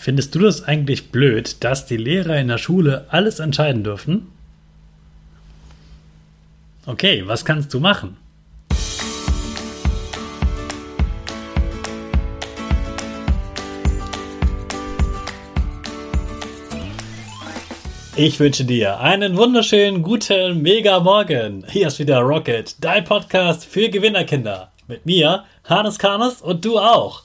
Findest du das eigentlich blöd, dass die Lehrer in der Schule alles entscheiden dürfen? Okay, was kannst du machen? Ich wünsche dir einen wunderschönen guten Mega Morgen. Hier ist wieder Rocket, dein Podcast für Gewinnerkinder. Mit mir, Hannes Karnes und du auch.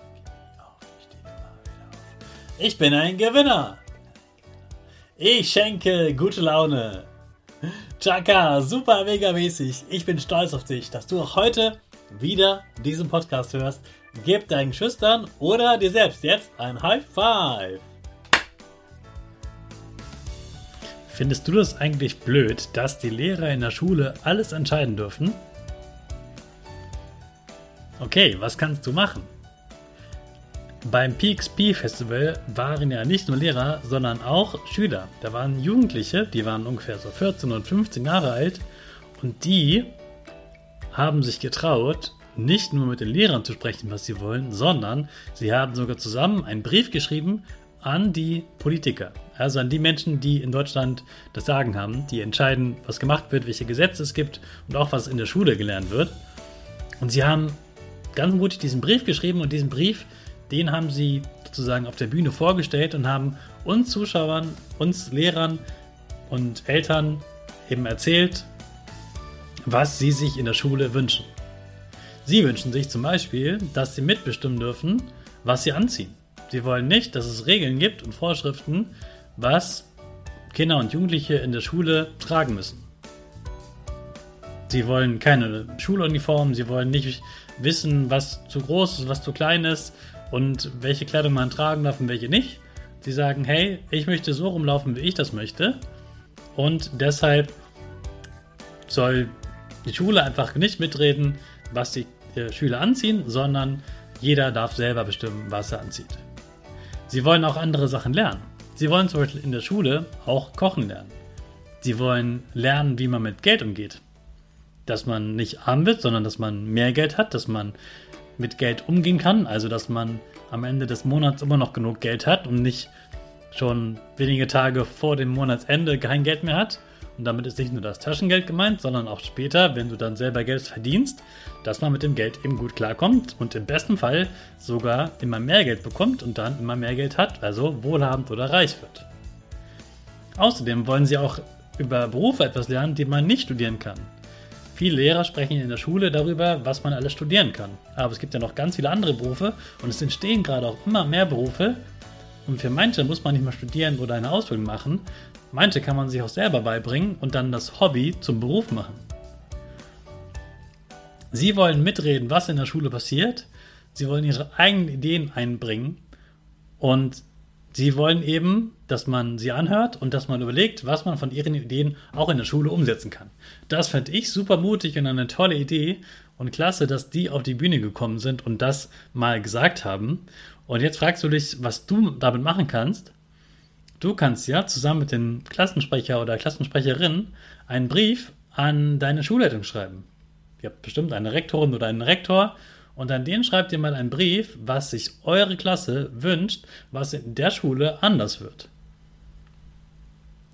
Ich bin ein Gewinner. Ich schenke gute Laune. Chaka, super mega mäßig. Ich bin stolz auf dich, dass du auch heute wieder diesen Podcast hörst. Gib deinen Schüchtern oder dir selbst jetzt ein High Five. Findest du das eigentlich blöd, dass die Lehrer in der Schule alles entscheiden dürfen? Okay, was kannst du machen? Beim PXP Festival waren ja nicht nur Lehrer, sondern auch Schüler. Da waren Jugendliche, die waren ungefähr so 14 und 15 Jahre alt und die haben sich getraut, nicht nur mit den Lehrern zu sprechen, was sie wollen, sondern sie haben sogar zusammen einen Brief geschrieben an die Politiker, also an die Menschen, die in Deutschland das Sagen haben, die entscheiden, was gemacht wird, welche Gesetze es gibt und auch was in der Schule gelernt wird. Und sie haben ganz mutig diesen Brief geschrieben und diesen Brief den haben sie sozusagen auf der Bühne vorgestellt und haben uns Zuschauern, uns Lehrern und Eltern eben erzählt, was sie sich in der Schule wünschen. Sie wünschen sich zum Beispiel, dass sie mitbestimmen dürfen, was sie anziehen. Sie wollen nicht, dass es Regeln gibt und Vorschriften, was Kinder und Jugendliche in der Schule tragen müssen. Sie wollen keine Schuluniform, sie wollen nicht wissen, was zu groß ist, was zu klein ist, und welche Kleidung man tragen darf und welche nicht. Sie sagen, hey, ich möchte so rumlaufen, wie ich das möchte. Und deshalb soll die Schule einfach nicht mitreden, was die äh, Schüler anziehen, sondern jeder darf selber bestimmen, was er anzieht. Sie wollen auch andere Sachen lernen. Sie wollen zum Beispiel in der Schule auch kochen lernen. Sie wollen lernen, wie man mit Geld umgeht. Dass man nicht arm wird, sondern dass man mehr Geld hat, dass man mit Geld umgehen kann. Also, dass man am Ende des Monats immer noch genug Geld hat und nicht schon wenige Tage vor dem Monatsende kein Geld mehr hat. Und damit ist nicht nur das Taschengeld gemeint, sondern auch später, wenn du dann selber Geld verdienst, dass man mit dem Geld eben gut klarkommt und im besten Fall sogar immer mehr Geld bekommt und dann immer mehr Geld hat, also wohlhabend oder reich wird. Außerdem wollen sie auch über Berufe etwas lernen, die man nicht studieren kann. Viele Lehrer sprechen in der Schule darüber, was man alles studieren kann. Aber es gibt ja noch ganz viele andere Berufe und es entstehen gerade auch immer mehr Berufe, Und für manche muss man nicht mal studieren oder eine Ausbildung machen. Manche kann man sich auch selber beibringen und dann das Hobby zum Beruf machen. Sie wollen mitreden, was in der Schule passiert. Sie wollen ihre eigenen Ideen einbringen. Und sie wollen eben, dass man sie anhört und dass man überlegt, was man von ihren Ideen auch in der Schule umsetzen kann. Das fände ich super mutig und eine tolle Idee und klasse, dass die auf die Bühne gekommen sind und das mal gesagt haben. Und jetzt fragst du dich, was du damit machen kannst. Du kannst ja zusammen mit dem Klassensprecher oder Klassensprecherin einen Brief an deine Schulleitung schreiben. Ihr habt bestimmt eine Rektorin oder einen Rektor und an den schreibt ihr mal einen Brief, was sich eure Klasse wünscht, was in der Schule anders wird.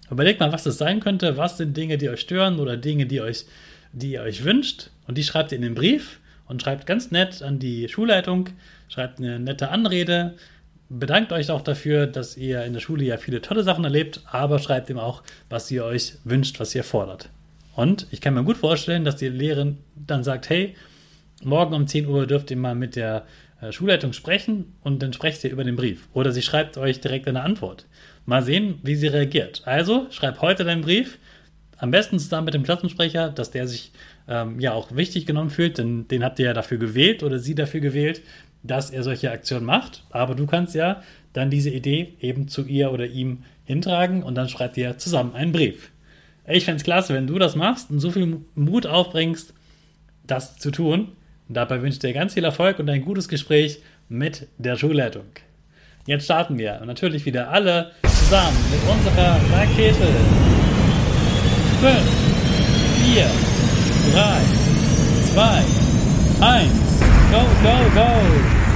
Überlegt mal, was das sein könnte, was sind Dinge, die euch stören oder Dinge, die, euch, die ihr euch wünscht und die schreibt ihr in den Brief und schreibt ganz nett an die Schulleitung, schreibt eine nette Anrede, bedankt euch auch dafür, dass ihr in der Schule ja viele tolle Sachen erlebt, aber schreibt ihm auch, was ihr euch wünscht, was ihr fordert. Und ich kann mir gut vorstellen, dass die Lehrerin dann sagt, hey, morgen um 10 Uhr dürft ihr mal mit der äh, Schulleitung sprechen und dann sprecht ihr über den Brief. Oder sie schreibt euch direkt eine Antwort. Mal sehen, wie sie reagiert. Also schreib heute deinen Brief, am besten zusammen mit dem Klassensprecher, dass der sich ähm, ja auch wichtig genommen fühlt, denn den habt ihr ja dafür gewählt oder sie dafür gewählt, dass er solche Aktionen macht. Aber du kannst ja dann diese Idee eben zu ihr oder ihm hintragen und dann schreibt ihr zusammen einen Brief. Ich fände es klasse, wenn du das machst und so viel Mut aufbringst, das zu tun. Dabei wünsche ich dir ganz viel Erfolg und ein gutes Gespräch mit der Schulleitung. Jetzt starten wir natürlich wieder alle zusammen mit unserer Rakete. 5, 4, 3, 2, 1, go, go, go!